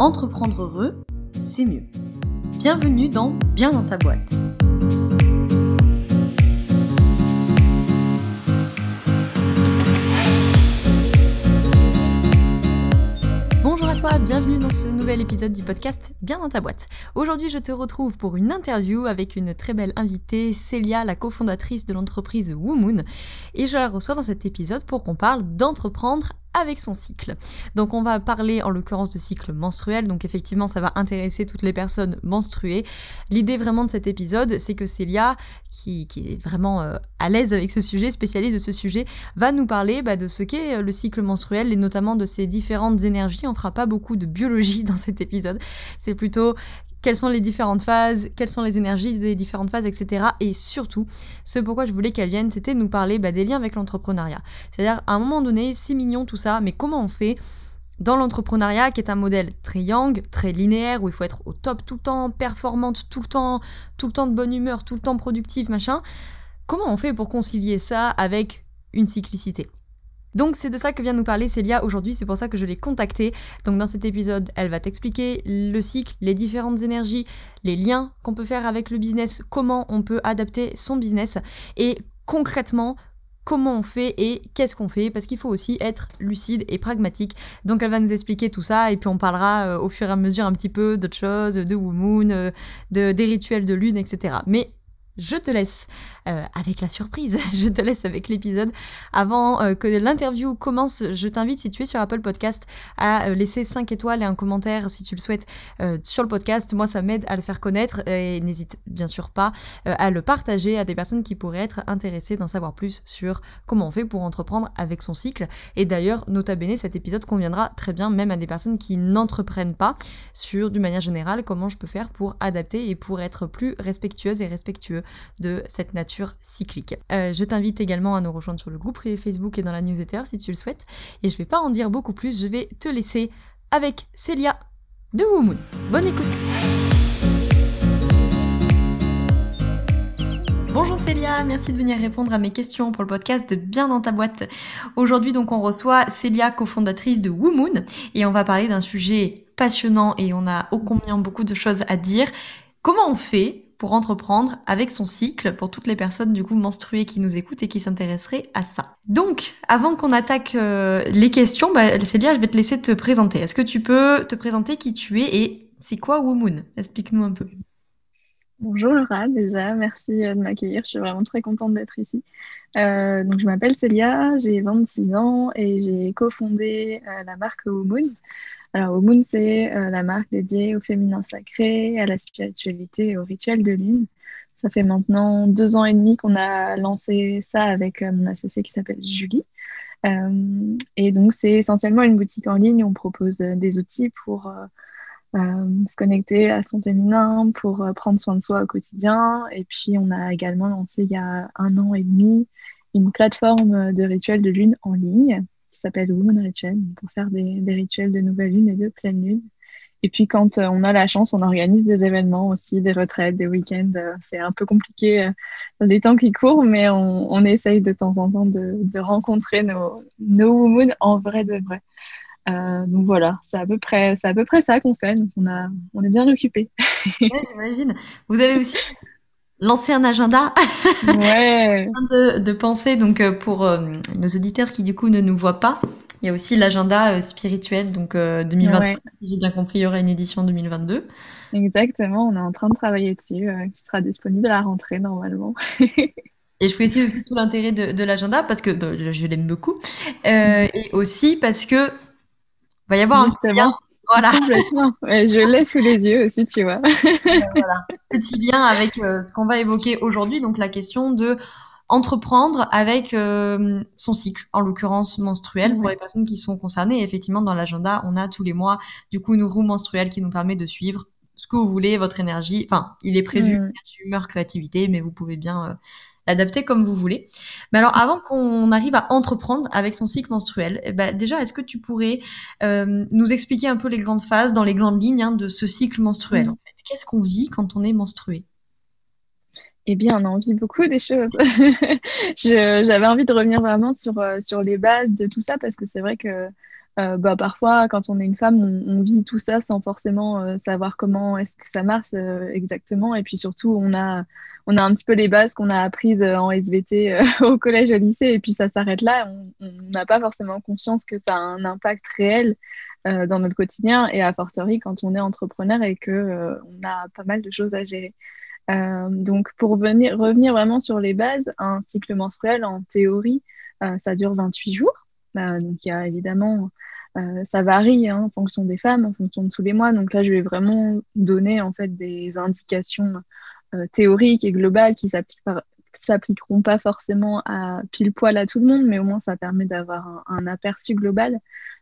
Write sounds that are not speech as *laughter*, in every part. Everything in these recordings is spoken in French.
Entreprendre heureux, c'est mieux. Bienvenue dans Bien dans ta boîte. Bonjour à toi, bienvenue dans ce nouvel épisode du podcast Bien dans ta boîte. Aujourd'hui, je te retrouve pour une interview avec une très belle invitée, Célia, la cofondatrice de l'entreprise Woomoon. Et je la reçois dans cet épisode pour qu'on parle d'entreprendre avec son cycle. Donc on va parler en l'occurrence de cycle menstruel, donc effectivement ça va intéresser toutes les personnes menstruées. L'idée vraiment de cet épisode, c'est que Célia, qui, qui est vraiment euh, à l'aise avec ce sujet, spécialiste de ce sujet, va nous parler bah, de ce qu'est euh, le cycle menstruel et notamment de ses différentes énergies. On fera pas beaucoup de biologie *laughs* dans cet épisode, c'est plutôt quelles sont les différentes phases, quelles sont les énergies des différentes phases, etc. Et surtout, ce pourquoi je voulais qu'elle vienne, c'était nous parler bah, des liens avec l'entrepreneuriat. C'est-à-dire, à un moment donné, 6 millions, tout ça, mais comment on fait dans l'entrepreneuriat, qui est un modèle très yang, très linéaire, où il faut être au top tout le temps, performante tout le temps, tout le temps de bonne humeur, tout le temps productive, machin, comment on fait pour concilier ça avec une cyclicité? Donc c'est de ça que vient nous parler Célia aujourd'hui, c'est pour ça que je l'ai contactée. Donc dans cet épisode, elle va t'expliquer le cycle, les différentes énergies, les liens qu'on peut faire avec le business, comment on peut adapter son business et concrètement comment on fait et qu'est-ce qu'on fait, parce qu'il faut aussi être lucide et pragmatique. Donc elle va nous expliquer tout ça, et puis on parlera euh, au fur et à mesure un petit peu d'autres choses, de Moon, euh, de, des rituels de lune, etc. Mais je te laisse euh, avec la surprise, *laughs* je te laisse avec l'épisode. Avant euh, que l'interview commence, je t'invite, si tu es sur Apple Podcast, à euh, laisser 5 étoiles et un commentaire si tu le souhaites sur le podcast. Moi, ça m'aide à le faire connaître et n'hésite bien sûr pas à le partager à des personnes qui pourraient être intéressées d'en savoir plus sur comment on fait pour entreprendre avec son cycle. Et d'ailleurs, nota bene, cet épisode conviendra très bien même à des personnes qui n'entreprennent pas sur, d'une manière générale, comment je peux faire pour adapter et pour être plus respectueuse et respectueux de cette nature cyclique. Euh, je t'invite également à nous rejoindre sur le groupe privé Facebook et dans la newsletter si tu le souhaites. Et je vais pas en dire beaucoup plus, je vais te laisser avec Célia de Woomoon. Bonne écoute Bonjour Célia, merci de venir répondre à mes questions pour le podcast de Bien dans ta boîte. Aujourd'hui donc on reçoit Célia, cofondatrice de Woomoon, et on va parler d'un sujet passionnant et on a ô combien beaucoup de choses à dire. Comment on fait pour entreprendre avec son cycle pour toutes les personnes du coup menstruées qui nous écoutent et qui s'intéresseraient à ça. Donc, avant qu'on attaque euh, les questions, bah, Célia, je vais te laisser te présenter. Est-ce que tu peux te présenter qui tu es et c'est quoi Womoon? Explique-nous un peu. Bonjour Laura, déjà, merci euh, de m'accueillir. Je suis vraiment très contente d'être ici. Euh, donc, je m'appelle Célia, j'ai 26 ans et j'ai cofondé la marque Womoon. Alors, Moon, c'est euh, la marque dédiée au féminin sacré, à la spiritualité et au rituel de lune. Ça fait maintenant deux ans et demi qu'on a lancé ça avec euh, mon associé qui s'appelle Julie. Euh, et donc, c'est essentiellement une boutique en ligne. On propose des outils pour se connecter à son féminin, pour prendre soin de soi au quotidien. Et puis, on a également lancé il y a un an et demi une plateforme de rituels de lune en ligne s'appelle Woman Ritual pour faire des, rituels de nouvelle lune et de pleine lune. Et puis quand euh, on a la chance, on organise des événements aussi, des retraites, des week-ends. Euh, c'est un peu compliqué euh, dans les temps qui courent, mais on, essaye de temps en temps de, rencontrer nos, nos women en vrai de vrai. donc voilà, c'est à peu près, c'est à peu près ça qu'on fait. Donc on a, on est bien occupés. *laughs* j'imagine. Vous avez aussi lancer un agenda. Ouais. *laughs* de, de penser donc euh, pour euh, nos auditeurs qui du coup ne nous voient pas. Il y a aussi l'agenda euh, spirituel, donc 2023, si j'ai bien compris, il y aura une édition 2022. Exactement, on est en train de travailler dessus, qui sera disponible à la rentrée normalement. *laughs* Et je précise aussi tout l'intérêt de, l'agenda parce que bah, je, l'aime beaucoup. et aussi parce que va y avoir un voilà. Je l'ai sous les yeux aussi, tu vois. voilà. Petit lien avec euh, ce qu'on va évoquer aujourd'hui, donc la question de entreprendre avec euh, son cycle, en l'occurrence menstruel, pour les personnes qui sont concernées. effectivement, dans l'agenda, on a tous les mois, du coup, une roue menstruelle qui nous permet de suivre ce que vous voulez, votre énergie. Enfin, il est prévu, mm. humeur, créativité, mais vous pouvez bien euh, l'adapter comme vous voulez. Mais alors, avant qu'on arrive à entreprendre avec son cycle menstruel, eh ben, déjà, est-ce que tu pourrais euh, nous expliquer un peu les grandes phases, dans les grandes lignes hein, de ce cycle menstruel en fait? Qu'est-ce qu'on vit quand on est menstrué? Eh bien, on a envie beaucoup des choses. *laughs* J'avais envie de revenir vraiment sur, euh, sur les bases de tout ça parce que c'est vrai que bah, parfois, quand on est une femme, on, vit tout ça sans forcément savoir comment est-ce que ça marche exactement. Et puis surtout, on a, on a un petit peu les bases qu'on a apprises en SVT *laughs* au collège, au lycée, et puis ça s'arrête là. On n'a pas forcément conscience que ça a un impact réel dans notre quotidien, et à fortiori quand on est entrepreneur et que on a pas mal de choses à gérer. Euh, donc, pour venir, revenir vraiment sur les bases, un cycle menstruel, en théorie, euh, ça dure 28 jours. Euh, donc, il y a évidemment, ça varie hein, en fonction des femmes, en fonction de tous les mois. Donc là, je vais vraiment donner en fait des indications théoriques et globales qui s'appliqueront pas forcément à pile poil à tout le monde, mais au moins ça permet d'avoir un, aperçu global.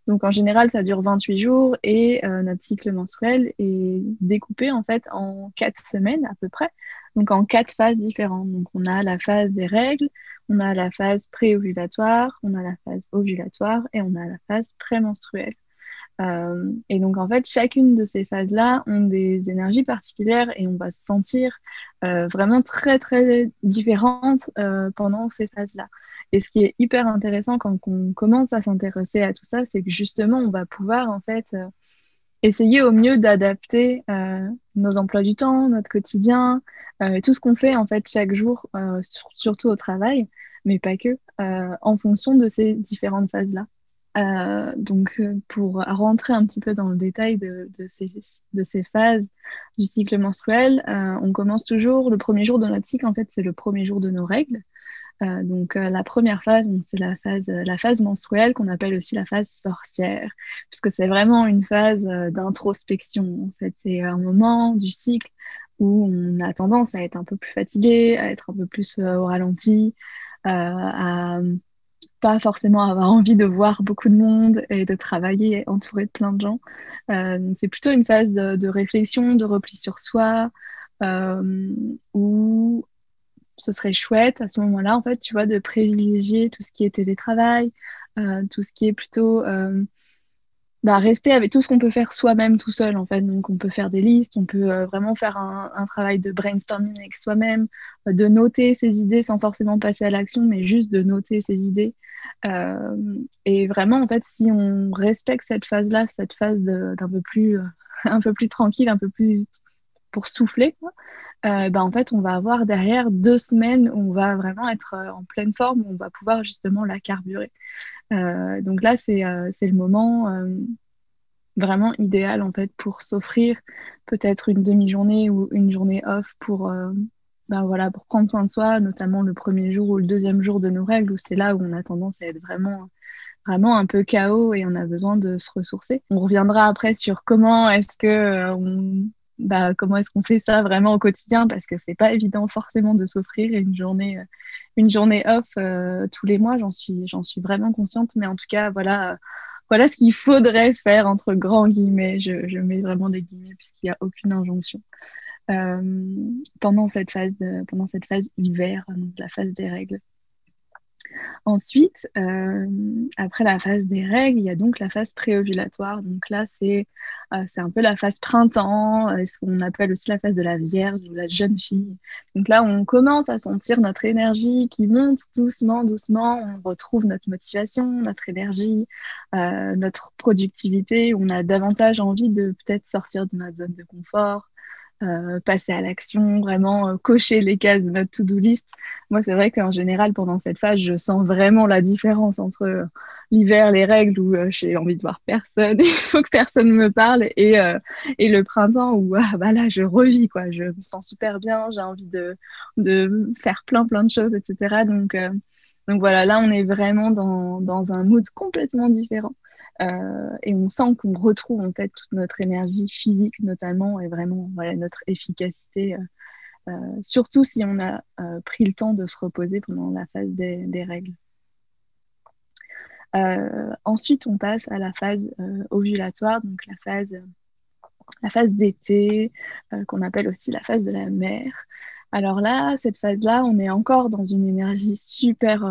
Donc en général, ça dure 28 jours et euh, notre cycle menstruel est découpé en fait en quatre semaines à peu près, donc en quatre phases différentes. Donc on a la phase des règles, on a la phase préovulatoire, on a la phase ovulatoire et on a la phase prémenstruelle. Euh, et donc en fait, chacune de ces phases-là ont des énergies particulières et on va se sentir euh, vraiment très très différentes pendant ces phases-là. Et ce qui est hyper intéressant quand on commence à s'intéresser à tout ça, c'est que justement, on va pouvoir en fait euh, essayer au mieux d'adapter euh, nos emplois du temps, notre quotidien, euh, tout ce qu'on fait en fait chaque jour, surtout au travail, mais pas que, en fonction de ces différentes phases-là. donc, pour rentrer un petit peu dans le détail de, ces, de ces, phases du cycle menstruel, on commence toujours, le premier jour de notre cycle, en fait, c'est le premier jour de nos règles. Euh, donc euh, la première phase, c'est la phase, euh, la phase menstruelle qu'on appelle aussi la phase sorcière, puisque c'est vraiment une phase d'introspection. En fait, c'est un moment du cycle où on a tendance à être un peu plus fatigué, à être un peu plus au ralenti, à pas forcément avoir envie de voir beaucoup de monde et de travailler entouré de plein de gens. c'est plutôt une phase de, réflexion, de repli sur soi, où ce serait chouette à ce moment-là, en fait, tu vois, de privilégier tout ce qui est télétravail, euh, tout ce qui est plutôt euh, bah, rester avec tout ce qu'on peut faire soi-même tout seul, en fait. Donc, on peut faire des listes, on peut euh, vraiment faire un, travail de brainstorming avec soi-même, de noter ses idées sans forcément passer à l'action, mais juste de noter ses idées. et vraiment, en fait, si on respecte cette phase-là, cette phase d'un peu plus, *laughs* un peu plus tranquille, un peu plus pour souffler, quoi, euh, bah, en fait, on va avoir derrière deux semaines où on va vraiment être euh, en pleine forme, où on va pouvoir justement la carburer. Euh, donc là, c'est le moment vraiment idéal en fait pour s'offrir peut-être une demi-journée ou une journée off pour, bah, voilà, pour prendre soin de soi, notamment le premier jour ou le deuxième jour de nos règles, où c'est là où on a tendance à être vraiment vraiment un peu chaos et on a besoin de se ressourcer. On reviendra après sur comment est-ce que on bah, comment est-ce qu'on fait ça vraiment au quotidien? Parce que c'est pas évident forcément de s'offrir une journée euh, off euh, tous les mois j'en suis vraiment consciente. Mais en tout cas voilà ce qu'il faudrait faire entre grands guillemets. Je, mets vraiment des guillemets puisqu'il n'y a aucune injonction. Euh, pendant cette phase hiver la phase des règles Ensuite, euh, après la phase des règles, il y a donc la phase préovulatoire. Donc là, c'est euh, un peu la phase printemps, euh, ce qu'on appelle aussi la phase de la Vierge ou la jeune fille. Donc là, on commence à sentir notre énergie qui monte doucement, doucement. On retrouve notre motivation, notre énergie, notre productivité. On a davantage envie de peut-être sortir de notre zone de confort, euh, passer à l'action, vraiment euh, cocher les cases de notre to-do list. Moi, c'est vrai qu'en général, pendant cette phase, je sens vraiment la différence entre euh, l'hiver, les règles où j'ai envie de voir personne, *laughs* il faut que personne me parle, et, et le printemps où ah, bah là, je revis, quoi. Je me sens super bien, j'ai envie de, de faire plein, plein de choses, etc. Donc, donc voilà, là, on est vraiment dans, dans un mood complètement différent. Euh, et on sent qu'on retrouve en fait toute notre énergie physique notamment et vraiment voilà, notre efficacité, euh, euh, surtout si on a pris le temps de se reposer pendant la phase des, règles. ensuite, on passe à la phase ovulatoire, donc la phase, la phase d'été, qu'on appelle aussi la phase de la mer. Alors là, cette phase-là, on est encore dans une énergie super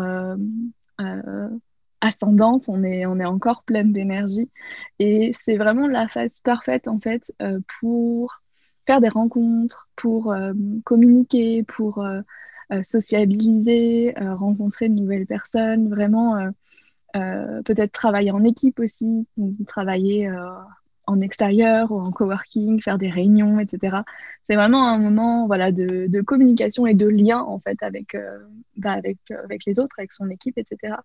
ascendante, on est, encore pleine d'énergie. Et c'est vraiment la phase parfaite, en fait, euh, pour faire des rencontres, pour euh, communiquer, pour euh, sociabiliser, rencontrer de nouvelles personnes, vraiment peut-être travailler en équipe aussi, travailler en extérieur ou en coworking, faire des réunions, etc. C'est vraiment un moment voilà, de, communication et de lien en fait avec, euh, bah, avec, euh, avec les autres, avec son équipe, etc.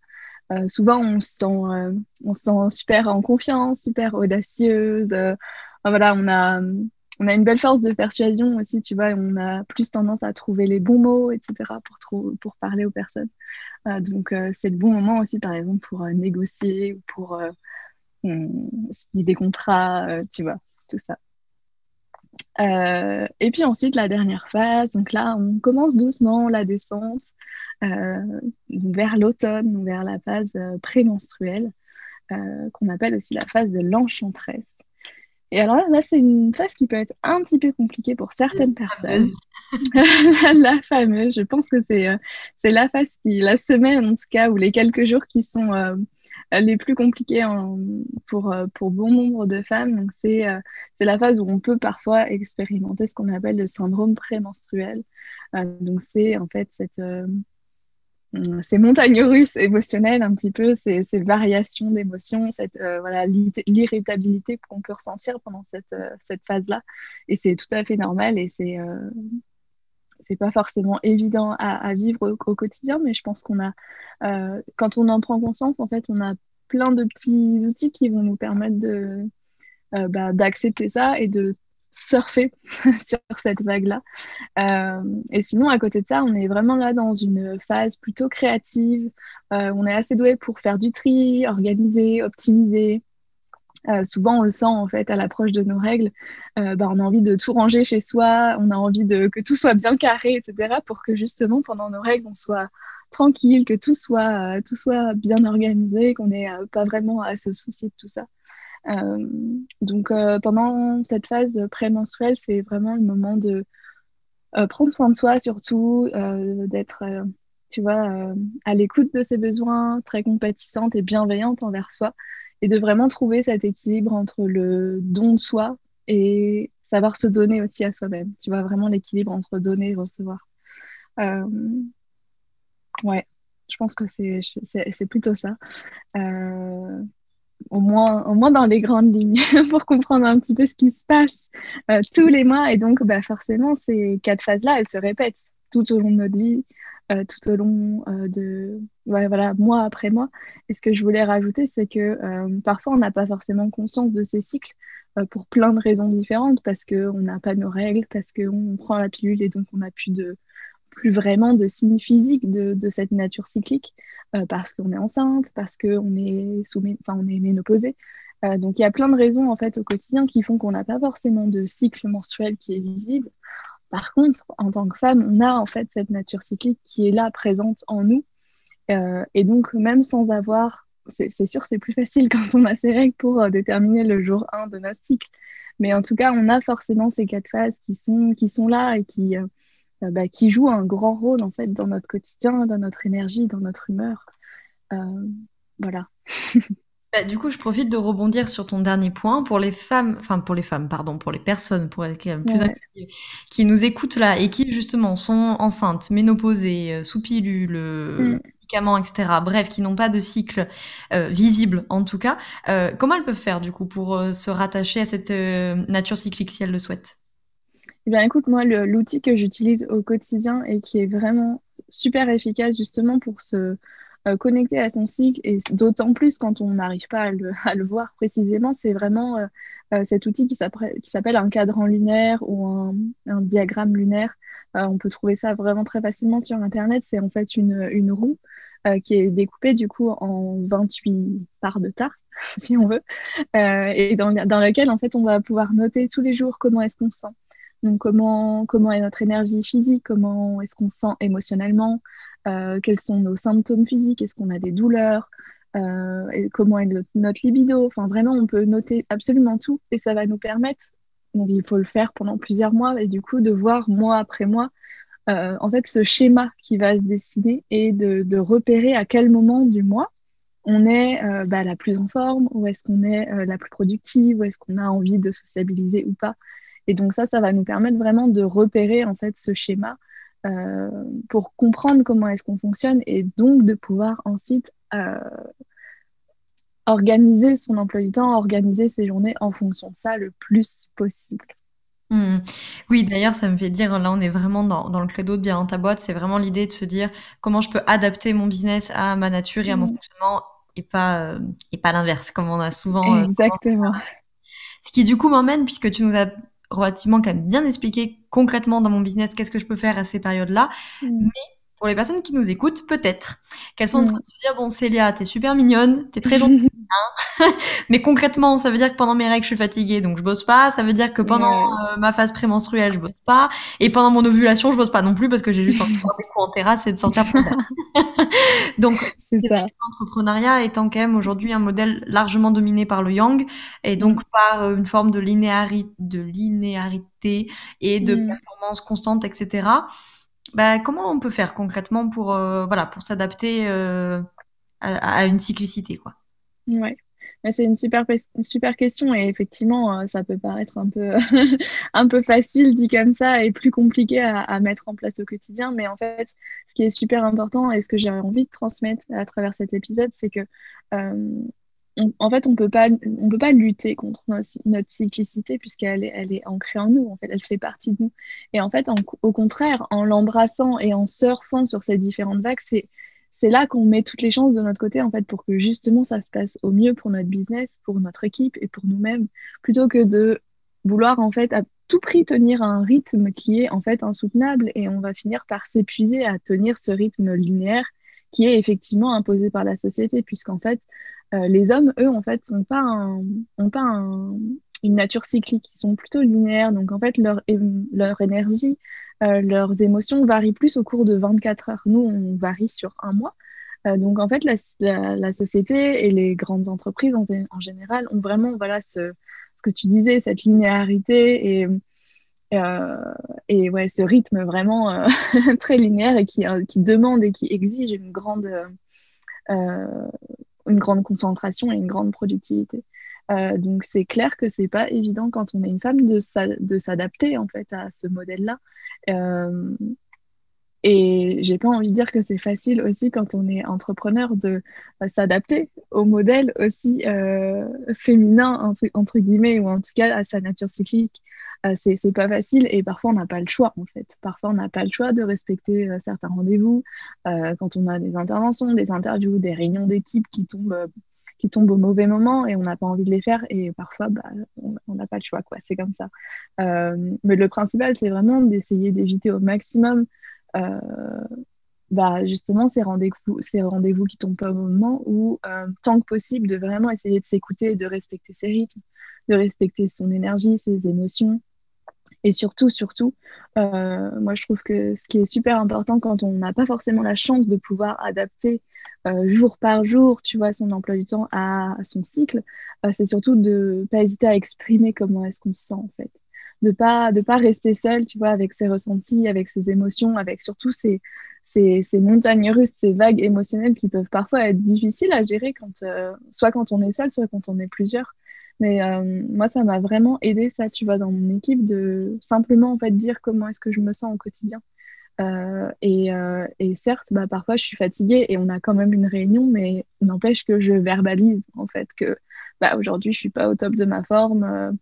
Euh, souvent, on se, sent, on se sent super en confiance, super audacieuse. voilà, on a, on a une belle force de persuasion aussi, tu vois, on a plus tendance à trouver les bons mots, etc., pour, pour parler aux personnes. donc, c'est le bon moment aussi, par exemple, pour négocier ou pour signer des contrats, euh, tu vois, tout ça. Euh, et puis ensuite, la dernière phase, donc là, on commence doucement la descente euh, vers l'automne, vers la phase prémenstruelle, qu'on appelle aussi la phase de l'enchantresse. Et alors là, c'est une phase qui peut être un petit peu compliquée pour certaines personnes. *laughs* la fameuse, je pense que c'est c'est la phase qui, la semaine en tout cas, ou les quelques jours qui sont les plus compliquées pour, euh, pour bon nombre de femmes. Euh, c'est la phase où on peut parfois expérimenter ce qu'on appelle le syndrome prémenstruel. Euh, donc, c'est en fait cette, ces montagnes russes émotionnelles, un petit peu, ces, ces variations d'émotions, cette voilà, l'irritabilité qu'on peut ressentir pendant cette, cette phase-là. Et c'est tout à fait normal et c'est c'est pas forcément évident à, vivre au, quotidien, mais je pense qu'on a, euh, quand on en prend conscience, en fait, on a plein de petits outils qui vont nous permettre de, euh, bah, d'accepter ça et de surfer *laughs* sur cette vague-là. Euh, et sinon, à côté de ça, on est vraiment là dans une phase plutôt créative. on est assez doué pour faire du tri, organiser, optimiser, euh, souvent, on le sent en fait à l'approche de nos règles. Euh, bah, on a envie de tout ranger chez soi, on a envie de que tout soit bien carré, etc. Pour que justement pendant nos règles, on soit tranquille, que tout soit euh, tout soit bien organisé, qu'on n'ait pas vraiment à se soucier de tout ça. donc pendant cette phase prémenstruelle, c'est vraiment le moment de prendre soin de soi, surtout d'être tu vois, à l'écoute de ses besoins, très compatissante et bienveillante envers soi et de vraiment trouver cet équilibre entre le don de soi et savoir se donner aussi à soi-même. Tu vois, vraiment l'équilibre entre donner et recevoir. Euh, ouais, je pense que c'est plutôt ça. Euh, au moins, au moins dans les grandes lignes, *laughs* pour comprendre un petit peu ce qui se passe euh, tous les mois. Et donc, bah, forcément, ces quatre phases-là, elles se répètent tout au long de notre vie. Euh, tout au long euh, de voilà, mois après mois. Et ce que je voulais rajouter, c'est que euh, parfois on n'a pas forcément conscience de ces cycles pour plein de raisons différentes, parce qu'on n'a pas nos règles, parce qu'on prend la pilule et donc on n'a plus de plus vraiment de signes physiques de, de cette nature cyclique, parce qu'on est enceinte, parce qu'on est sous, enfin on est ménopausée. donc il y a plein de raisons en fait au quotidien qui font qu'on n'a pas forcément de cycle menstruel qui est visible. Par contre, en tant que femme, on a en fait cette nature cyclique qui est là, présente en nous. Euh, et donc, même sans avoir, c'est sûr, c'est plus facile *laughs* quand on a ces règles pour euh, déterminer le jour 1 de notre cycle. Mais en tout cas, on a forcément ces quatre phases qui sont, qui sont là et qui, euh, bah, qui jouent un grand rôle en fait dans notre quotidien, dans notre énergie, dans notre humeur. voilà. *laughs* Bah, du coup, je profite de rebondir sur ton dernier point pour les femmes, enfin pour les femmes, pardon, pour les personnes, pour être plus qui nous écoutent là et qui justement sont enceintes, ménopausées, euh, sous pilule, euh, mm. médicaments, etc. Bref, qui n'ont pas de cycle euh, visible en tout cas. comment elles peuvent faire du coup pour se rattacher à cette nature cyclique si elles le souhaitent? Eh bien, écoute, moi, l'outil que j'utilise au quotidien et qui est vraiment super efficace justement pour se euh, connecter à son cycle, et d'autant plus quand on n'arrive pas à le, voir précisément, c'est vraiment euh, euh, cet outil qui s'appelle un cadran lunaire ou un, diagramme lunaire. on peut trouver ça vraiment très facilement sur Internet. C'est en fait une, roue qui est découpée du coup en 28 parts de tarte, *laughs* si on veut, et dans, dans laquelle en fait on va pouvoir noter tous les jours comment est-ce qu'on se sent. Donc comment, comment est notre énergie physique, comment est-ce qu'on se sent émotionnellement, quels sont nos symptômes physiques, est-ce qu'on a des douleurs, euh, et comment est notre libido. Enfin, vraiment, on peut noter absolument tout et ça va nous permettre, donc il faut le faire pendant plusieurs mois et du coup de voir mois après mois, euh, en fait, ce schéma qui va se dessiner et de, repérer à quel moment du mois on est bah, la plus en forme, ou est-ce qu'on est la plus productive, ou est-ce qu'on a envie de sociabiliser ou pas. Et donc ça, ça va nous permettre vraiment de repérer en fait ce schéma euh, pour comprendre comment est-ce qu'on fonctionne et donc de pouvoir ensuite euh, organiser son emploi du temps, organiser ses journées en fonction de ça le plus possible. Mmh. Oui, d'ailleurs, ça me fait dire, là, on est vraiment dans, dans le credo de bien dans ta boîte. C'est vraiment l'idée de se dire comment je peux adapter mon business à ma nature et à mon mmh. fonctionnement et pas, euh, et pas l'inverse, comme on a souvent. Exactement. Ce qui, du coup, m'emmène, puisque tu nous as relativement quand même bien expliqué concrètement dans mon business qu'est-ce que je peux faire à ces périodes-là. Mmh. Mais pour les personnes qui nous écoutent, peut-être qu'elles sont en train de se dire bon Célia, t'es super mignonne, t'es très gentille, *laughs* hein *laughs* mais concrètement, ça veut dire que pendant mes règles, je suis fatiguée, donc je bosse pas. Ça veut dire que pendant euh, ma phase prémenstruelle, je bosse pas, et pendant mon ovulation, je bosse pas non plus parce que j'ai juste envie de des coups en terrasse et de sortir. *laughs* donc, l'entrepreneuriat étant quand même aujourd'hui un modèle largement dominé par le yang et donc mm. par euh, une forme de, linéarité, de linéarité et de mm. performance constante, etc. Bah, comment on peut faire concrètement pour euh, voilà pour s'adapter euh, à, une cyclicité quoi? Ouais. C'est une super, super question et effectivement, euh, ça peut paraître un peu, *laughs* un peu facile dit comme ça et plus compliqué à, mettre en place au quotidien. Mais en fait, ce qui est super important et ce que j'ai envie de transmettre à travers cet épisode, c'est que en fait, on peut pas, on peut pas lutter contre notre, cyclicité puisqu'elle est, elle est ancrée en nous. En fait, elle fait partie de nous. Et en fait, au contraire, en l'embrassant et en surfant sur ces différentes vagues, c'est c'est là qu'on met toutes les chances de notre côté en fait pour que justement ça se passe au mieux pour notre business, pour notre équipe et pour nous-mêmes, plutôt que de vouloir en fait à tout prix tenir un rythme qui est en fait insoutenable et on va finir par s'épuiser à tenir ce rythme linéaire qui est effectivement imposé par la société puisqu'en fait euh, les hommes, eux, en fait, n'ont pas, ont pas une nature cyclique. Ils sont plutôt linéaires. Donc, en fait, leur, leur énergie, euh, leurs émotions varient plus au cours de 24 heures. Nous, on varie sur un mois. Euh, donc, en fait, la, société et les grandes entreprises en, général ont vraiment voilà, ce, que tu disais, cette linéarité et, ouais, ce rythme vraiment *laughs* très linéaire et qui demande et qui exige une grande une grande concentration et une grande productivité. Euh, donc c'est clair que c'est pas évident quand on est une femme de, s'adapter en fait à ce modèle-là. Euh, et j'ai pas envie de dire que c'est facile aussi quand on est entrepreneur de euh, s'adapter au modèle aussi euh, féminin entre, guillemets ou en tout cas à sa nature cyclique. Euh, c'est pas facile et parfois on n'a pas le choix en fait. Parfois on n'a pas le choix de respecter euh, certains rendez-vous quand on a des interventions, des interviews, des réunions d'équipe qui tombent qui tombent au mauvais moment et on n'a pas envie de les faire et parfois bah, on n'a pas le choix quoi c'est comme ça mais le principal c'est vraiment d'essayer d'éviter au maximum bah, justement ces rendez-vous ces rendez-vous qui tombent pas au moment où euh, tant que possible de vraiment essayer de s'écouter de respecter ses rythmes de respecter son énergie ses émotions. Et surtout surtout euh, moi je trouve que ce qui est super important quand on n'a pas forcément la chance de pouvoir adapter jour par jour tu vois son emploi du temps à, son cycle c'est surtout de pas hésiter à exprimer comment est-ce qu'on se sent en fait de pas de pas rester seul, tu vois, avec ses ressentis, avec ses émotions, avec surtout ces, ces, montagnes russes, ces vagues émotionnelles qui peuvent parfois être difficiles à gérer quand euh, soit quand on est seul, soit quand on est plusieurs. Mais euh, moi, ça m'a vraiment aidé ça, tu vois, dans mon équipe de simplement en fait dire comment est-ce que je me sens au quotidien. Euh, et, et, certes, bah, parfois je suis fatiguée et on a quand même une réunion, mais n'empêche que je verbalise en fait que bah, aujourd'hui je suis pas au top de ma forme,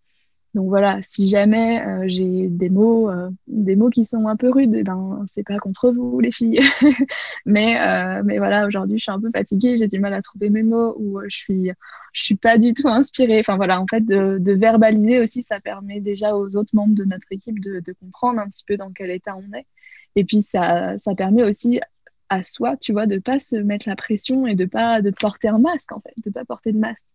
donc voilà, si jamais euh, j'ai des mots, euh, des mots qui sont un peu rudes, eh ben c'est pas contre vous les filles. *laughs* mais euh, mais voilà, aujourd'hui je suis un peu fatiguée, j'ai du mal à trouver mes mots ou je suis suis pas du tout inspirée. Enfin voilà, en fait de, verbaliser aussi, ça permet déjà aux autres membres de notre équipe de, comprendre un petit peu dans quel état on est. Et puis ça ça permet aussi à soi, tu vois, de pas se mettre la pression et de pas de porter un masque en fait, de pas porter de masque.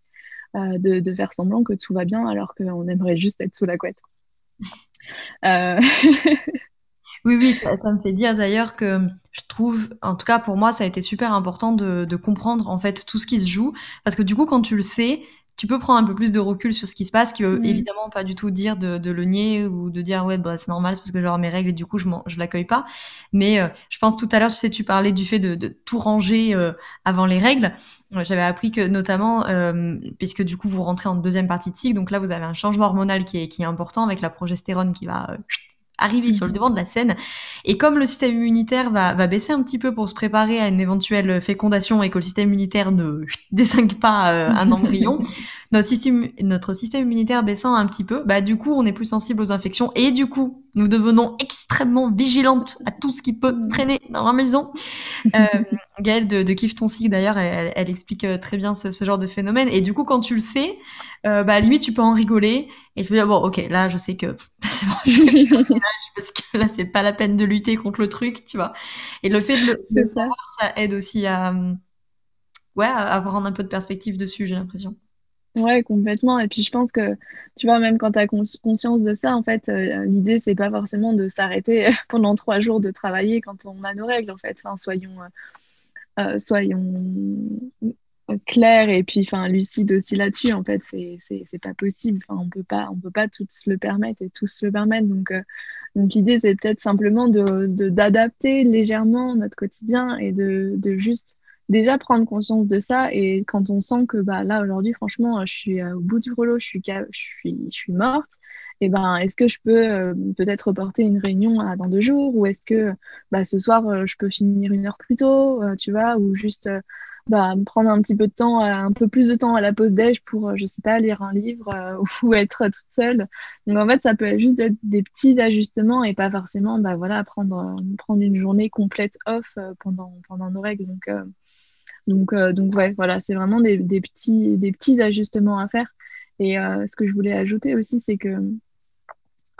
Euh, de, faire semblant que tout va bien alors qu'on aimerait juste être sous la couette. *laughs* Euh, *laughs* oui, oui, ça, me fait dire d'ailleurs que je trouve, en tout cas pour moi, ça a été super important de, de, comprendre en fait tout ce qui se joue, parce que du coup, quand tu le sais, tu peux prendre un peu plus de recul sur ce qui se passe, qui veut mm. évidemment pas du tout dire de, de, le nier ou de dire ouais bah c'est normal, c'est parce que j'ai mes règles et du coup je je l'accueille pas. Mais euh, je pense tout à l'heure, tu sais, tu parlais du fait de, de tout ranger euh, avant les règles. J'avais appris que notamment, euh, puisque du coup vous rentrez en deuxième partie de cycle, donc là vous avez un changement hormonal qui est, qui est important avec la progestérone qui va arriver sur le devant de la scène. Et comme le système immunitaire va, va baisser un petit peu pour se préparer à une éventuelle fécondation et que le système immunitaire ne *laughs* désingue pas euh, un *laughs* embryon, notre système, notre système immunitaire baissant un petit peu, bah du coup on est plus sensible aux infections et du coup nous devenons extrêmement vigilantes à tout ce qui peut traîner dans la maison. *laughs* Euh, Gaëlle de, de Kiff ton cycle d'ailleurs, elle, elle, explique euh, très bien ce, ce, genre de phénomène et du coup quand tu le sais, euh, bah à limite tu peux en rigoler et tu peux dire bon ok là je sais que *laughs* c'est bon, je parce que là c'est pas la peine de lutter contre le truc, tu vois. Et le fait de le de savoir, ça aide aussi à ouais à prendre un peu de perspective dessus, j'ai l'impression. Ouais, complètement. Et puis je pense que, tu vois, même quand tu as conscience de ça, en fait, euh, l'idée, c'est pas forcément de s'arrêter *laughs* pendant trois jours de travailler quand on a nos règles, en fait. Enfin, soyons, euh, euh soyons clairs et puis enfin lucides aussi là-dessus. En fait, c'est pas possible. Enfin, on peut pas, on peut pas tous le permettre et tous le permettre. Donc, euh, donc l'idée, c'est peut-être simplement de d'adapter légèrement notre quotidien et de, de juste déjà prendre conscience de ça et quand on sent que bah là aujourd'hui franchement je suis euh, au bout du rouleau je suis je suis je suis morte et ben est-ce que je peux euh, peut-être reporter une réunion à dans deux jours ou est-ce que bah ce soir euh, je peux finir une heure plus tôt tu vois ou juste bah, prendre un petit peu de temps, un peu plus de temps à la pause déj pour, je sais pas, lire un livre *laughs* ou être toute seule. Donc en fait, ça peut juste être des petits ajustements et pas forcément, bah voilà, prendre, prendre une journée complète off pendant, pendant nos règles. Donc, donc, euh, donc ouais, voilà, c'est vraiment des, petits, des petits ajustements à faire. Et euh, ce que je voulais ajouter aussi, c'est que,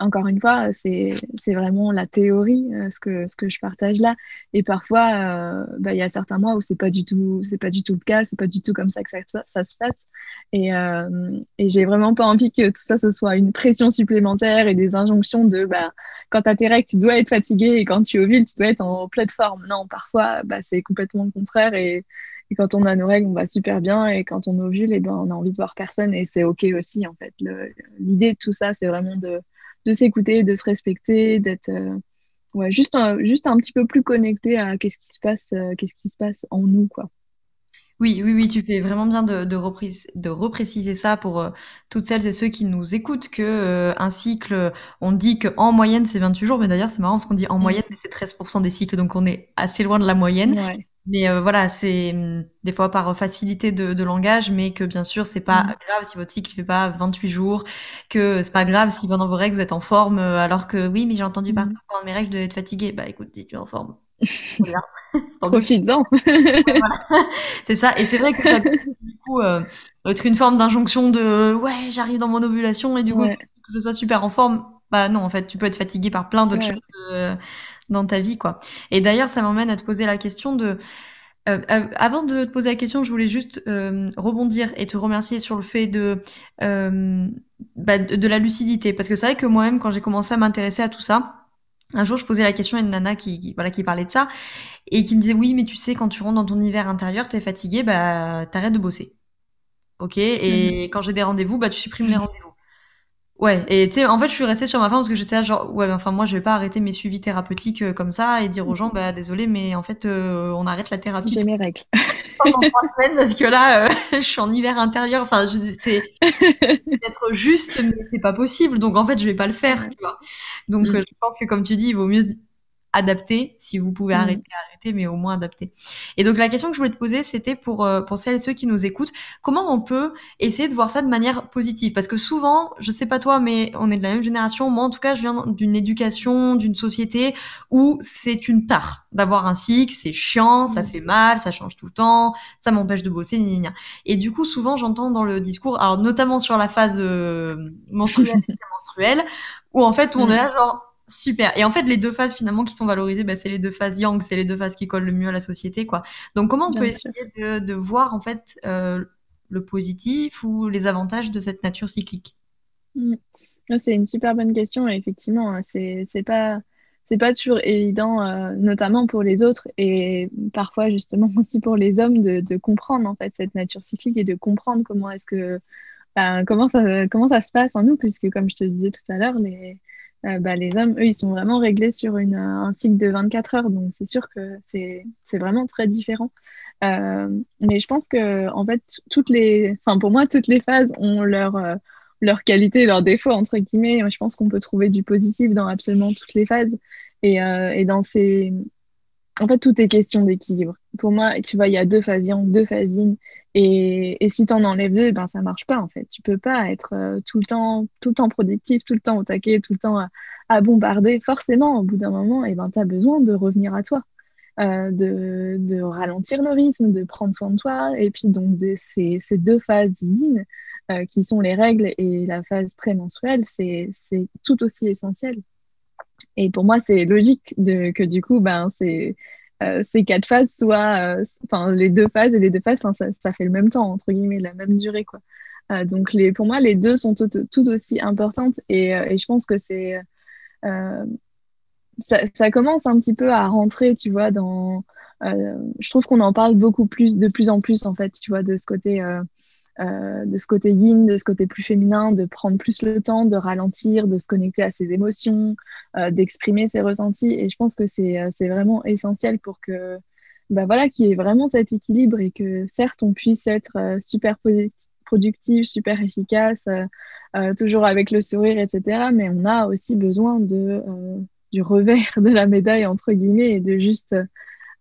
encore une fois, c'est vraiment la théorie, euh, ce, que, ce que je partage là. Et parfois, bah, il y a certains mois où c'est pas pas du tout le cas, c'est pas du tout comme ça que ça, se passe. Et, et j'ai vraiment pas envie que tout ça ce soit une pression supplémentaire et des injonctions de bah, quand tu as tes règles, tu dois être fatigué et quand tu ovules, tu dois être en pleine forme. Non, parfois, bah, c'est complètement le contraire et, et quand on a nos règles, on va super bien. Et quand on ovule, et eh ben, on a envie de voir personne. Et c'est OK aussi, en fait. L'idée de tout ça, c'est vraiment de, de s'écouter, de se respecter, d'être euh, ouais, juste, un, juste un petit peu plus connecté à qu'est-ce qui se passe, euh, qu'est-ce qui se passe en nous, quoi. Oui, oui, oui, tu fais vraiment bien de, de, reprise, de repréciser ça pour euh, toutes celles et ceux qui nous écoutent que un cycle, on dit qu'en moyenne c'est 28 jours, mais d'ailleurs c'est marrant ce qu'on dit en mm. moyenne, mais c'est 13% des cycles, donc on est assez loin de la moyenne. Ouais. Mais euh, voilà, c'est hum, des fois par facilité de, de, langage, mais que bien sûr, c'est pas mmh. grave si votre cycle fait pas 28 jours, que c'est pas grave si pendant vos règles vous êtes en forme, euh, alors que oui, mais j'ai entendu partout mmh. pendant mes règles je devais être fatiguée. Bah écoute, dis tu es en forme. *laughs* *laughs* Profites-en. *laughs* c'est ça, et c'est vrai que ça peut du coup euh, être une forme d'injonction de ouais, j'arrive dans mon ovulation et du coup que je sois super en forme. Bah non, en fait, tu peux être fatigué par plein d'autres choses euh, dans ta vie, quoi. Et d'ailleurs, ça m'emmène à te poser la question de... Euh, avant de te poser la question, je voulais juste euh, rebondir et te remercier sur le fait de, euh, bah, de la lucidité. Parce que c'est vrai que moi-même, quand j'ai commencé à m'intéresser à tout ça, un jour, je posais la question à une nana qui, qui, voilà, qui parlait de ça et qui me disait oui, mais tu sais, quand tu rentres dans ton hiver intérieur, t'es fatigué, bah t'arrêtes de bosser. Ok? Et mmh quand j'ai des rendez-vous, bah tu supprimes les rendez-vous. Ouais, et tu sais, en fait, je suis restée sur ma fin parce que j'étais là, genre, ouais, enfin, moi, je vais pas arrêter mes suivis thérapeutiques euh, comme ça et dire aux gens, bah, désolé, mais en fait, euh, on arrête la thérapie. J'ai mes règles. *laughs* Pendant trois semaines parce que là, euh, *laughs* je suis en hiver intérieur. Enfin, c'est *laughs* être juste, mais c'est pas possible. Donc, en fait, je vais pas le faire, tu vois. Donc, mm. je pense que, comme tu dis, il vaut mieux adapter. Si vous pouvez mm. arrêter, arrêter, mais au moins adapter. Et donc la question que je voulais te poser, c'était pour euh, pour celles et ceux qui nous écoutent, comment on peut essayer de voir ça de manière positive? Parce que souvent, je sais pas toi, mais on est de la même génération. Moi, en tout cas, je viens d'une éducation, d'une société où c'est une tare d'avoir un cycle, c'est chiant, ça mm. fait mal, ça change tout le temps, ça m'empêche de bosser, ni, ni, Et du coup, souvent, j'entends dans le discours, alors notamment sur la phase euh, menstruelle, *laughs* menstruelle, où en fait, on est là genre Super. Et en fait, les deux phases finalement qui sont valorisées, bah, c'est les deux phases yang, c'est les deux phases qui collent le mieux à la société, quoi. Donc, comment on peut essayer de, de, voir en fait euh, le positif ou les avantages de cette nature cyclique? Mmh. C'est une super bonne question. Et effectivement, hein, c'est c'est pas c'est pas toujours évident, euh, notamment pour les autres et parfois justement *laughs* aussi pour les hommes de, de, comprendre en fait cette nature cyclique et de comprendre comment est-ce que ben, comment ça comment ça se passe en nous, puisque comme je te disais tout à l'heure, les euh, bah, les hommes, eux, ils sont vraiment réglés sur une, un cycle de 24 heures. Donc, c'est sûr que c'est vraiment très différent. Euh, mais je pense que, en fait, toutes les, enfin, pour moi, toutes les phases ont leur, euh, leurs qualités et leurs défauts, entre guillemets. Je pense qu'on peut trouver du positif dans absolument toutes les phases. Et, euh, et dans ces. En fait, tout est question d'équilibre. Pour moi, tu vois, il y a deux phases deux phases Et, et si tu en enlèves deux, ben, ça marche pas, en fait. Tu peux pas être euh, tout, le temps, tout le temps productif, tout le temps au taquet, tout le temps à, bombarder. Forcément, au bout d'un moment, eh ben, tu as besoin de revenir à toi. Euh, de, ralentir le rythme, de prendre soin de toi. Et puis, donc, de ces, deux phases euh, qui sont les règles et la phase prémenstruelle, c'est tout aussi essentiel. Et pour moi, c'est logique de, que du coup, ben, c'est euh, ces quatre phases soient, euh, enfin, les deux phases et les deux phases, ça, fait le même temps, entre guillemets, la même durée, quoi. donc, les, pour moi, les deux sont tout, tout aussi importantes et, et, je pense que c'est. Ça, ça, commence un petit peu à rentrer, tu vois, dans. je trouve qu'on en parle beaucoup plus, de plus en plus, en fait, tu vois, de ce côté euh, de ce côté yin, de ce côté plus féminin, de prendre plus le temps, de ralentir, de se connecter à ses émotions, euh, d'exprimer ses ressentis. Et je pense que c'est euh, vraiment essentiel pour que bah voilà, qu'il y ait vraiment cet équilibre et que certes, on puisse être super productif, super efficace, toujours avec le sourire, etc. Mais on a aussi besoin de, du revers de la médaille, entre guillemets, et de juste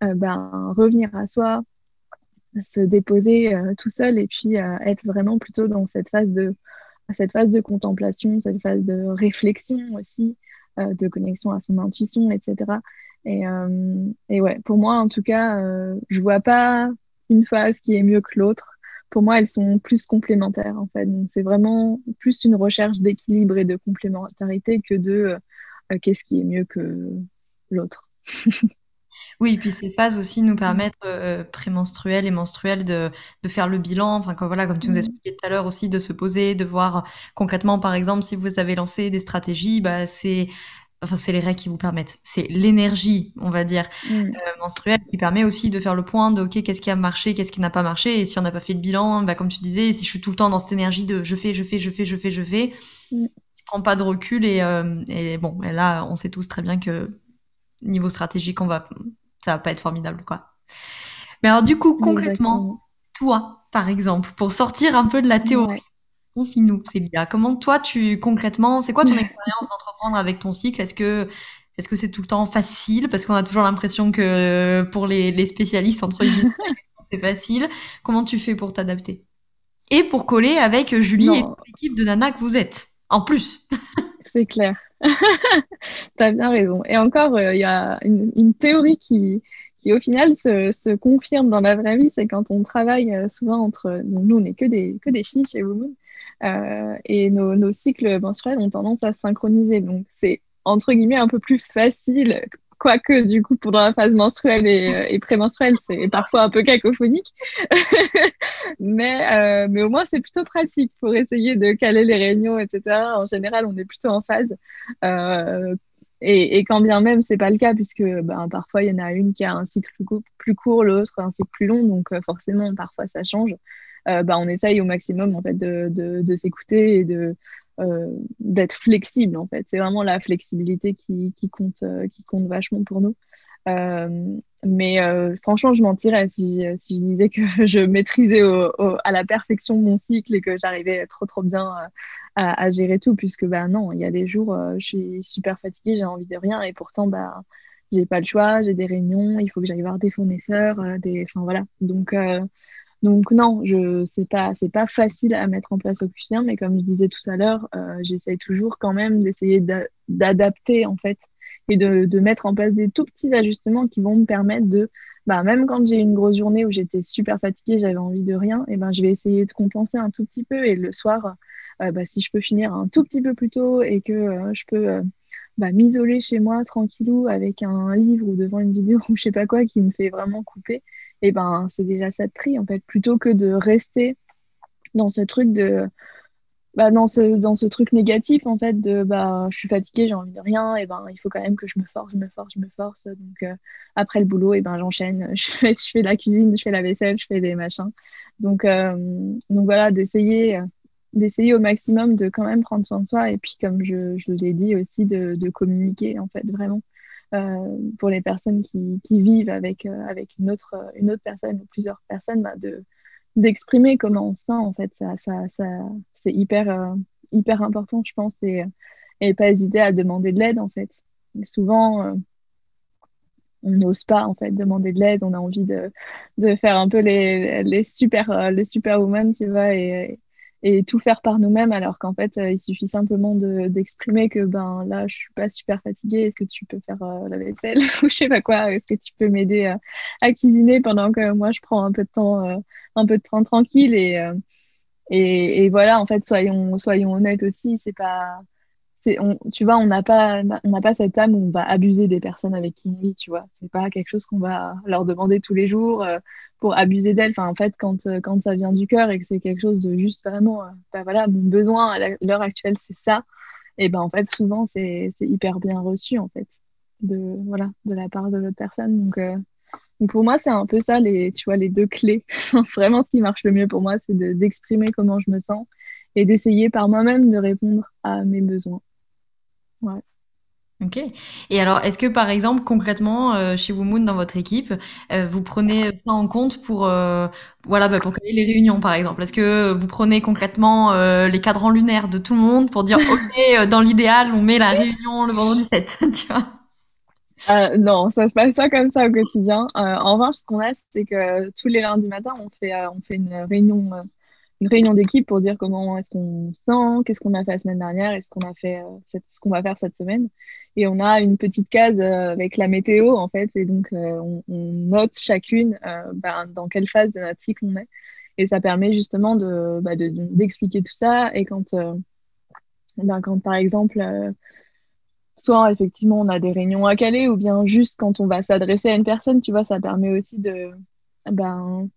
ben, revenir à soi, se déposer euh, tout seul et puis euh, être vraiment plutôt dans cette phase de cette phase de contemplation, cette phase de réflexion aussi, euh, de connexion à son intuition, etc. Et, et ouais, pour moi en tout cas, je vois pas une phase qui est mieux que l'autre. Pour moi, elles sont plus complémentaires en fait. Donc c'est vraiment plus une recherche d'équilibre et de complémentarité que de qu'est-ce qui est mieux que l'autre. *laughs* Oui, puis ces phases aussi nous permettent, euh, prémenstruelles et menstruelles, de, de faire le bilan. Enfin, comme, voilà, comme tu nous mmh. expliquais tout à l'heure aussi, de se poser, de voir concrètement, par exemple, si vous avez lancé des stratégies, bah, c'est enfin, c'est les règles qui vous permettent. C'est l'énergie, on va dire, mmh. euh, menstruelle qui permet aussi de faire le point de, OK, qu'est-ce qui a marché, qu'est-ce qui n'a pas marché. Et si on n'a pas fait le bilan, bah, comme tu disais, si je suis tout le temps dans cette énergie de je fais, je fais, je fais, je fais, je fais, mmh. je prends pas de recul. Et, euh, et bon, et là, on sait tous très bien que niveau stratégique, on va, ça va pas être formidable, quoi. Mais alors, du coup, concrètement, toi, par exemple, pour sortir un peu de la théorie, confie-nous, Célia. Comment toi, tu, concrètement, c'est quoi ton expérience d'entreprendre avec ton cycle? Est-ce que est-ce que c'est tout le temps facile? Parce qu'on a toujours l'impression que pour les, spécialistes, entre guillemets, *laughs* c'est facile. Comment tu fais pour t'adapter? Et pour coller avec Julie et l'équipe de Nana que vous êtes, en plus. *laughs* c'est clair. *laughs* tu as bien raison. Et encore, euh, il y a une, théorie qui, qui, au final, se, se, confirme dans la vraie vie. C'est quand on travaille euh, souvent entre. Nous, on n'est que des, que des filles chez Women. Euh, et nos, nos, cycles menstruels ont tendance à synchroniser. Donc, c'est entre guillemets un peu plus facile Quoique, du coup, pendant la phase menstruelle et, euh, prémenstruelle, c'est parfois un peu cacophonique. *laughs* mais, euh, mais au moins, c'est plutôt pratique pour essayer de caler les réunions, etc. En général, on est plutôt en phase. Euh, et, quand bien même, c'est pas le cas, puisque ben, parfois, il y en a une qui a un cycle plus court, l'autre un cycle plus long. Donc, forcément, parfois, ça change. Ben, on essaye au maximum en fait, de, s'écouter et de, d'être flexible en fait. C'est vraiment la flexibilité qui, qui, compte, euh, qui compte vachement pour nous. Euh, mais franchement, je mentirais si, si je disais que *laughs* je maîtrisais à la perfection mon cycle et que j'arrivais trop trop bien à, gérer tout, puisque bah non, il y a des jours, je suis super fatiguée, j'ai envie de rien, et pourtant, bah, j'ai pas le choix, j'ai des réunions, il faut que j'aille voir des fournisseurs, des, enfin voilà. Donc donc non, je c'est pas c'est pas facile à mettre en place au quotidien, mais comme je disais tout à l'heure, euh, j'essaie toujours quand même d'essayer d'adapter en fait et de, mettre en place des tout petits ajustements qui vont me permettre de bah, même quand j'ai une grosse journée où j'étais super fatiguée, j'avais envie de rien, et ben je vais essayer de compenser un tout petit peu. Et le soir, euh, bah, si je peux finir un tout petit peu plus tôt et que euh, je peux euh, bah, m'isoler chez moi tranquillou avec un livre ou devant une vidéo *laughs* ou je sais pas quoi qui me fait vraiment couper, et ben c'est déjà ça de prix en fait, plutôt que de rester dans ce truc de bah, dans ce dans ce truc négatif en fait de bah je suis fatiguée j'ai envie de rien et ben il faut quand même que je me force je me force je me force. Donc euh, après le boulot et ben j'enchaîne *laughs* je fais je fais la cuisine je fais la vaisselle je fais des machins. Donc euh, donc voilà d'essayer d'essayer au maximum de quand même prendre soin de soi. Et puis comme je, je l'ai dit aussi de, de communiquer en fait vraiment pour les personnes qui, vivent avec, euh, avec une, autre, une autre personne ou plusieurs personnes, bah de, d'exprimer comment on se sent, en fait, ça, ça, c'est hyper, euh, hyper important, je pense, et, et pas hésiter à demander de l'aide, en fait. souvent, on n'ose pas en fait demander de l'aide, on a envie de, de faire un peu les, les super les superwoman, tu vois, et, et tout faire par nous-mêmes alors qu'en fait euh, il suffit simplement d'exprimer que ben là je suis pas super fatiguée est-ce que tu peux faire euh, la vaisselle *laughs* ou je sais pas quoi est-ce que tu peux m'aider à, cuisiner pendant que moi je prends un peu de temps euh, un peu de temps tranquille et, et, et voilà en fait soyons soyons honnêtes aussi c'est pas on, tu vois, on n'a pas, on n'a pas cette âme où on va abuser des personnes avec qui on vit, tu vois. C'est pas quelque chose qu'on va leur demander tous les jours euh, pour abuser d'elles. Enfin, en fait, quand, euh, quand ça vient du cœur et que c'est quelque chose de juste vraiment, bah, voilà, mon besoin à l'heure actuelle, c'est ça. Et ben, en fait, souvent, c'est hyper bien reçu, en fait, de, voilà, de la part de l'autre personne. Donc, pour moi, c'est un peu ça, les, tu vois, les deux clés. *laughs* vraiment, ce qui marche le mieux pour moi, c'est d'exprimer comment je me sens et d'essayer par moi-même de répondre à mes besoins. Ouais. Ok. Et alors, est-ce que par exemple, concrètement, euh, chez Womoon, dans votre équipe, euh, vous prenez ça en compte pour, euh, voilà, bah, pour caler les réunions, par exemple? Est-ce que vous prenez concrètement les cadrans lunaires de tout le monde pour dire, *laughs* ok, dans l'idéal, on met la réunion le vendredi 7, *laughs* tu vois? Non, ça se passe pas comme ça au quotidien. en revanche, ce qu'on a, c'est que tous les lundis matins, on fait, on fait une réunion une réunion d'équipe pour dire comment est-ce qu'on sent, qu'est-ce qu'on a fait la semaine dernière et ce qu'on a fait, euh, ce qu'on va faire cette semaine. Et on a une petite case euh, avec la météo en fait, et donc euh, on, note chacune ben, dans quelle phase de notre cycle on est. Et ça permet justement de bah, d'expliquer tout ça. Et quand ben, par exemple soit effectivement on a des réunions à caler ou bien juste quand on va s'adresser à une personne, tu vois, ça permet aussi de ben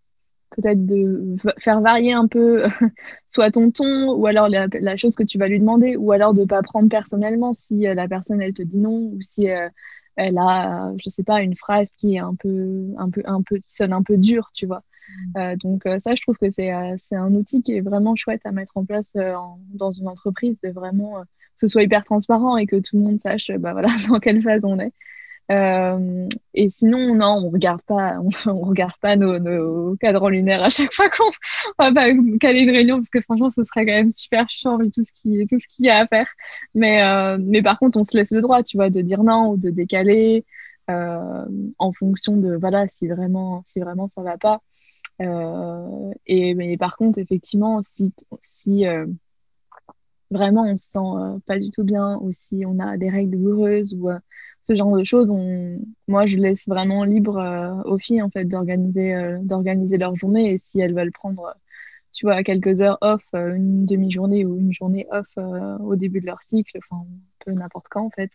peut-être de faire varier un peu *laughs* soit ton ton ou alors la, chose que tu vas lui demander ou alors de pas prendre personnellement si euh, la personne elle te dit non ou si euh, elle a je sais pas une phrase qui est un peu un peu un peu qui sonne un peu dur tu vois mmh. euh, donc ça je trouve que c'est c'est un outil qui est vraiment chouette à mettre en place dans une entreprise de vraiment que ce soit hyper transparent et que tout le monde sache bah voilà *laughs* dans quelle phase on est euh, et sinon, non, on regarde pas, *laughs* on, regarde pas nos, nos, cadrans lunaires à chaque fois qu'on va pas caler une réunion parce que franchement, ce serait quand même super chiant vu tout ce qui, tout ce qu'il y a à faire. Mais, euh, mais par contre, on se laisse le droit, tu vois, de dire non ou de décaler euh, en fonction de voilà si vraiment, si vraiment ça va pas. Et mais par contre, effectivement, si, si vraiment on se sent pas du tout bien ou si on a des règles douloureuses ou ce genre de choses, moi, je laisse vraiment libre euh, aux filles en fait d'organiser euh, d'organiser leur journée et si elles veulent prendre, tu vois, quelques heures off, euh, une demi-journée ou une journée off au début de leur cycle, enfin, peu n'importe quand en fait,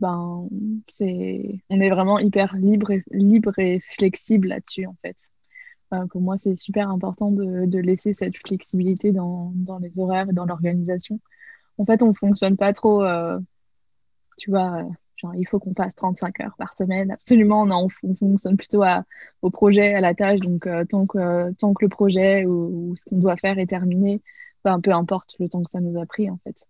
ben c'est, on est vraiment hyper libre et flexible là-dessus en fait. pour moi, c'est super important de, laisser cette flexibilité dans, dans les horaires et dans l'organisation. En fait, on fonctionne pas trop, tu vois Genre, il faut qu'on fasse 35 heures par semaine. Absolument, non, on, fonctionne plutôt à, au projet, à la tâche. Donc, euh, tant, que, tant que le projet ou, ce qu'on doit faire est terminé, ben, peu importe le temps que ça nous a pris, en fait.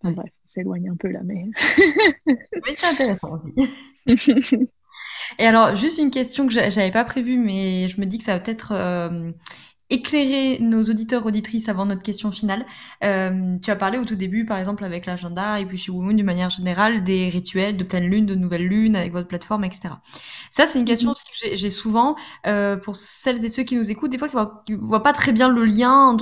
Enfin, bref, on s'éloigne un peu là, mais. *laughs* oui, c'est intéressant aussi. *laughs* Et alors, juste une question que j'avais pas prévue, mais je me dis que ça va peut-être euh, éclairer nos auditeurs auditrices avant notre question finale. Euh, tu as parlé au tout début, par exemple, avec l'agenda et puis chez Womoon, d'une manière générale, des rituels de pleine lune, de nouvelle lune avec votre plateforme, etc. Ça, c'est une question mhm. aussi que j'ai souvent euh, pour celles et ceux qui nous écoutent, des fois qui ne voient, pas très bien le lien.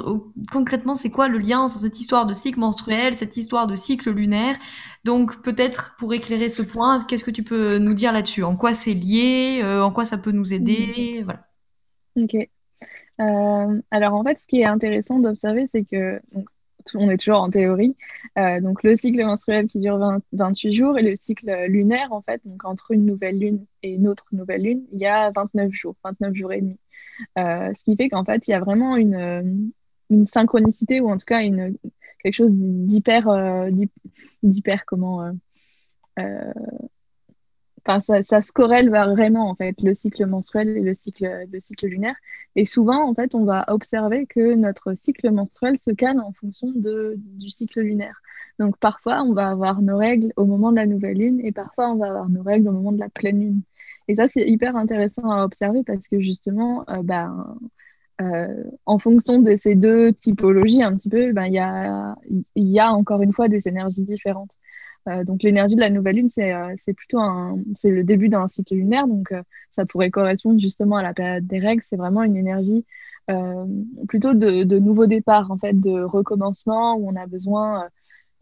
Concrètement, c'est quoi le lien entre cette histoire de cycle menstruel, cette histoire de cycle lunaire donc peut-être pour éclairer ce point, qu'est-ce que tu peux nous dire là-dessus? En quoi c'est lié? Euh, En quoi ça peut nous aider? Mhm. Voilà. Ok. Euh, alors en fait, ce qui est intéressant d'observer, c'est que on est toujours en théorie. Euh, donc le cycle menstruel qui dure 28 jours et le cycle lunaire, en fait, donc entre une nouvelle lune et une autre nouvelle lune, il y a 29 jours, 29 jours et demi. Euh, ce qui fait qu'en fait, il y a vraiment une, une synchronicité ou en tout cas une, quelque chose d'hyper, d'hyper comment Enfin, ça, se corrèle vraiment en fait le cycle menstruel et le cycle, le cycle lunaire. Et souvent en fait, on va observer que notre cycle menstruel se calme en fonction de, du cycle lunaire. Donc parfois, on va avoir nos règles au moment de la nouvelle lune et parfois on va avoir nos règles au moment de la pleine lune. Et ça, c'est hyper intéressant à observer parce que justement, euh, ben, en fonction de ces deux typologies, un petit peu, ben, il y, a, y a encore une fois des énergies différentes. Euh, donc l'énergie de la nouvelle lune, c'est euh, plutôt c'est le début d'un cycle lunaire, donc euh, ça pourrait correspondre justement à la période des règles. C'est vraiment une énergie plutôt de, de, nouveau départ, en fait, de recommencement où on a besoin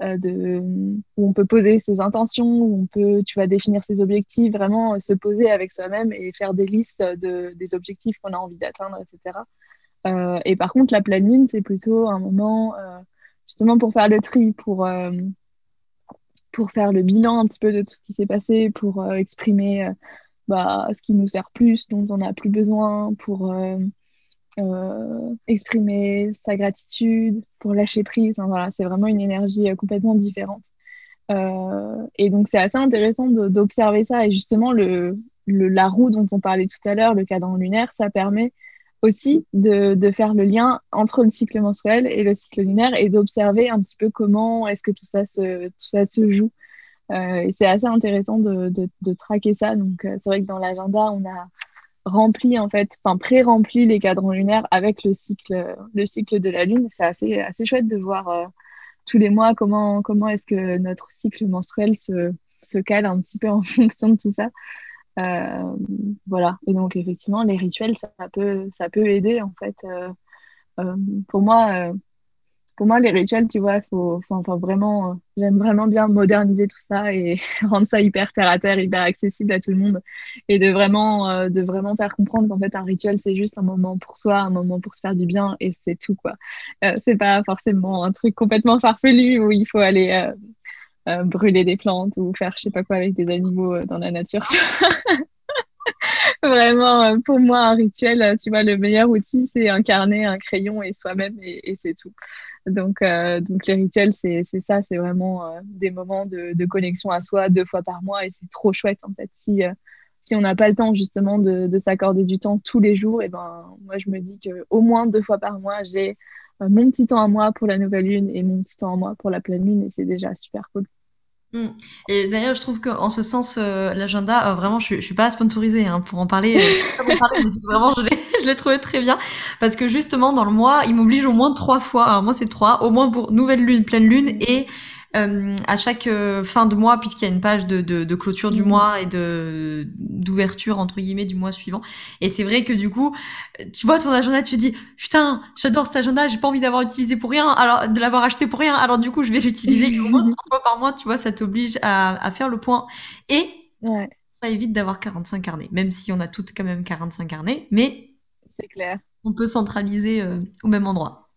de, où on peut poser ses intentions, où on peut, tu vas définir ses objectifs, vraiment se poser avec soi-même et faire des listes de, des objectifs qu'on a envie d'atteindre, etc. et par contre, la pleine lune, c'est plutôt un moment justement pour faire le tri, pour pour faire le bilan un petit peu de tout ce qui s'est passé, pour euh, exprimer euh, bah, ce qui nous sert plus, dont on n'a plus besoin, pour euh, exprimer sa gratitude, pour lâcher prise. voilà, c'est vraiment une énergie complètement différente. et donc c'est assez intéressant d'observer ça. Et justement, le, la roue dont on parlait tout à l'heure, le cadran lunaire, ça permet aussi de, de, faire le lien entre le cycle menstruel et le cycle lunaire et d'observer un petit peu comment est-ce que tout ça se, tout ça se joue. Euh, et c'est assez intéressant de, de, de, traquer ça. Donc, euh, c'est vrai que dans l'agenda, on a rempli, en fait, enfin, pré-rempli les cadrans lunaires avec le cycle, le cycle de la Lune. C'est assez, assez chouette de voir euh, tous les mois comment, comment est-ce que notre cycle menstruel se, se cale un petit peu en *laughs* fonction de tout ça. Euh, voilà. Et donc, effectivement, les rituels, ça, peut, ça peut aider, en fait. Euh, euh, pour moi, pour moi, les rituels, tu vois, faut, vraiment, j'aime vraiment bien moderniser tout ça et *laughs* rendre ça hyper terre à terre, hyper accessible à tout le monde, et de vraiment, de vraiment faire comprendre qu'en fait, un rituel, c'est juste un moment pour soi, un moment pour se faire du bien, et c'est tout, quoi. c'est pas forcément un truc complètement farfelu où il faut aller euh, brûler des plantes ou faire je sais pas quoi avec des animaux euh, dans la nature. *laughs* Vraiment, euh, pour moi, un rituel, tu vois, le meilleur outil, c'est incarner un crayon et soi-même et, c'est tout. Donc, donc les rituels, c'est ça, c'est vraiment des moments de, de, connexion à soi deux fois par mois et c'est trop chouette en fait. Si, si on n'a pas le temps justement de, de s'accorder du temps tous les jours, et ben moi je me dis que au moins deux fois par mois, j'ai mon petit temps à moi pour la nouvelle lune et mon petit temps à moi pour la pleine lune et c'est déjà super cool. Mm. Et d'ailleurs, je trouve qu'en ce sens, euh, l'agenda, euh, vraiment, je, je suis pas sponsorisée hein, pour en parler. Euh, mais vraiment, *laughs* je l'ai trouvé très bien parce que justement, dans le mois, il m'oblige au moins trois fois. Moi, c'est trois, au moins pour nouvelle lune, pleine lune et euh, à chaque euh, fin de mois, puisqu'il y a une page de, de, de clôture du mm. mois et de d'ouverture entre guillemets du mois suivant. Et c'est vrai que du coup, tu vois ton agenda, tu te dis putain, j'adore cet agenda, j'ai pas envie d'avoir utilisé pour rien, alors de l'avoir acheté pour rien. Alors du coup, je vais l'utiliser au moins trois fois par mois. Tu vois, ça t'oblige à, à faire le point et ça évite d'avoir 45 carnets, même si on a toutes quand même 45 carnets, mais c'est clair. On peut centraliser euh, au même endroit.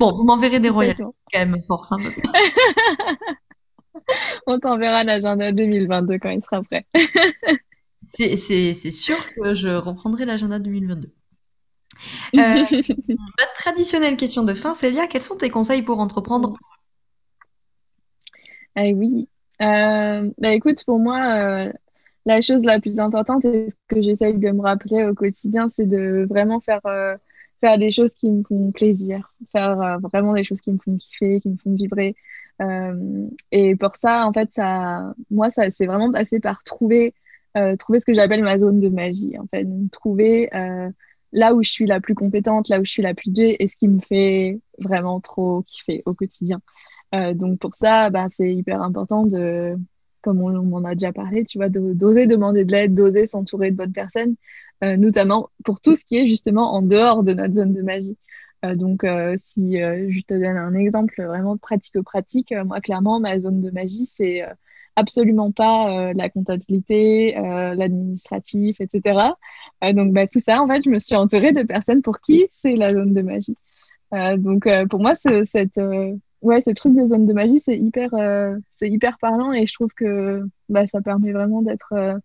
Bon, vous m'enverrez des royales, quand même, force. Hein, *laughs* On t'enverra l'agenda 2022 quand il sera prêt. *laughs* c'est sûr que je reprendrai l'agenda 2022. Euh, *laughs* ma traditionnelle question de fin, Célia, quels sont tes conseils pour entreprendre? Eh oui. Euh, bah écoute, pour moi, euh, la chose la plus importante et ce que j'essaye de me rappeler au quotidien, c'est de vraiment faire faire des choses qui me font plaisir, faire euh, vraiment des choses qui me font kiffer, qui me font vibrer. Euh, et pour ça, en fait, ça, moi, ça c'est vraiment passé par trouver, euh, trouver ce que j'appelle ma zone de magie. En fait, trouver là où je suis la plus compétente, là où je suis la plus douée, et ce qui me fait vraiment trop kiffer au quotidien. donc pour ça, bah, c'est hyper important de, comme on, en a déjà parlé, tu vois, d'oser demander de l'aide, d'oser s'entourer de bonnes personnes. Euh, notamment pour tout ce qui est justement en dehors de notre zone de magie. Euh, donc, euh, si je te donne un exemple vraiment pratico-pratique, moi, clairement, ma zone de magie, c'est absolument pas la comptabilité, l'administratif, etc. donc, bah, tout ça, en fait, je me suis entourée de personnes pour qui c'est la zone de magie. donc, pour moi, cette, ouais, ce truc de zone de magie, c'est hyper, c'est hyper parlant et je trouve que bah, ça permet vraiment d'être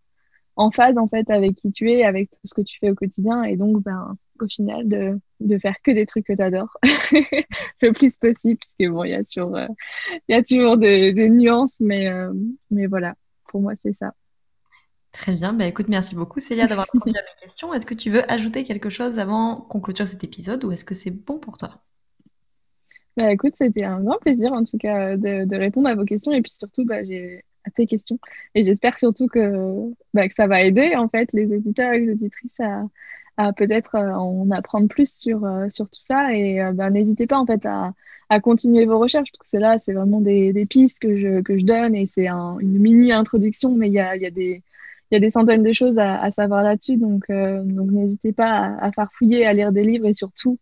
en phase en fait avec qui tu es, avec tout ce que tu fais au quotidien et donc ben au final de, de faire que des trucs que tu adores *laughs* le plus possible puisque bon il y a toujours euh, il y a toujours des, nuances mais euh, mais voilà pour moi c'est ça. Très bien, bah écoute, merci beaucoup Célia d'avoir *laughs* répondu à mes questions. Est-ce que tu veux ajouter quelque chose avant qu'on clôture cet épisode ou est-ce que c'est bon pour toi? Bah écoute, c'était un grand plaisir en tout cas de, de, répondre à vos questions et puis surtout bah, j'ai à tes questions. Et j'espère surtout que, bah, que ça va aider en fait les éditeurs et les auditrices à, à peut-être en apprendre plus sur, sur tout ça. Et ben, n'hésitez pas en fait à, à, continuer vos recherches, parce que là, c'est vraiment des, des, pistes que je, que je donne et c'est une mini introduction, mais il y a, y a des y a des centaines de choses à, savoir là-dessus, donc, n'hésitez pas à, à, faire fouiller, à lire des livres et surtout,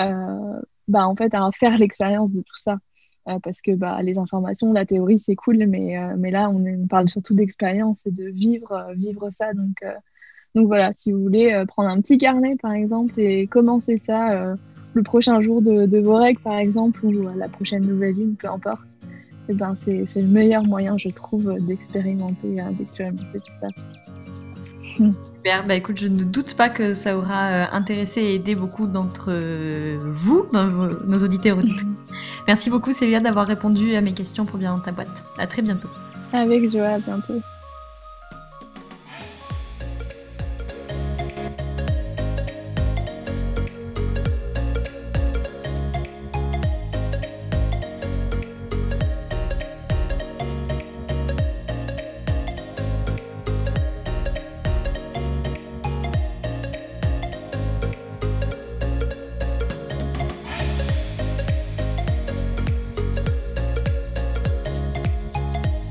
euh, bah, en fait, à faire l'expérience de tout ça. Euh, parce que bah, les informations, la théorie, c'est cool, mais, euh, mais là, on, parle surtout d'expérience et de vivre, euh, vivre ça. Donc, donc voilà, si vous voulez prendre un petit carnet, par exemple, et commencer ça le prochain jour de, vos règles, par exemple, ou la prochaine nouvelle vie, peu importe, eh ben, c'est le meilleur moyen, je trouve, d'expérimenter d'expérimenter tout ça. Super, bah écoute, je ne doute pas que ça aura euh, intéressé et aidé beaucoup d'entre vous, nos auditeurs auditrices. Merci beaucoup Célia d'avoir répondu à mes questions pour bien dans ta boîte. À très bientôt. Avec joie, à bientôt.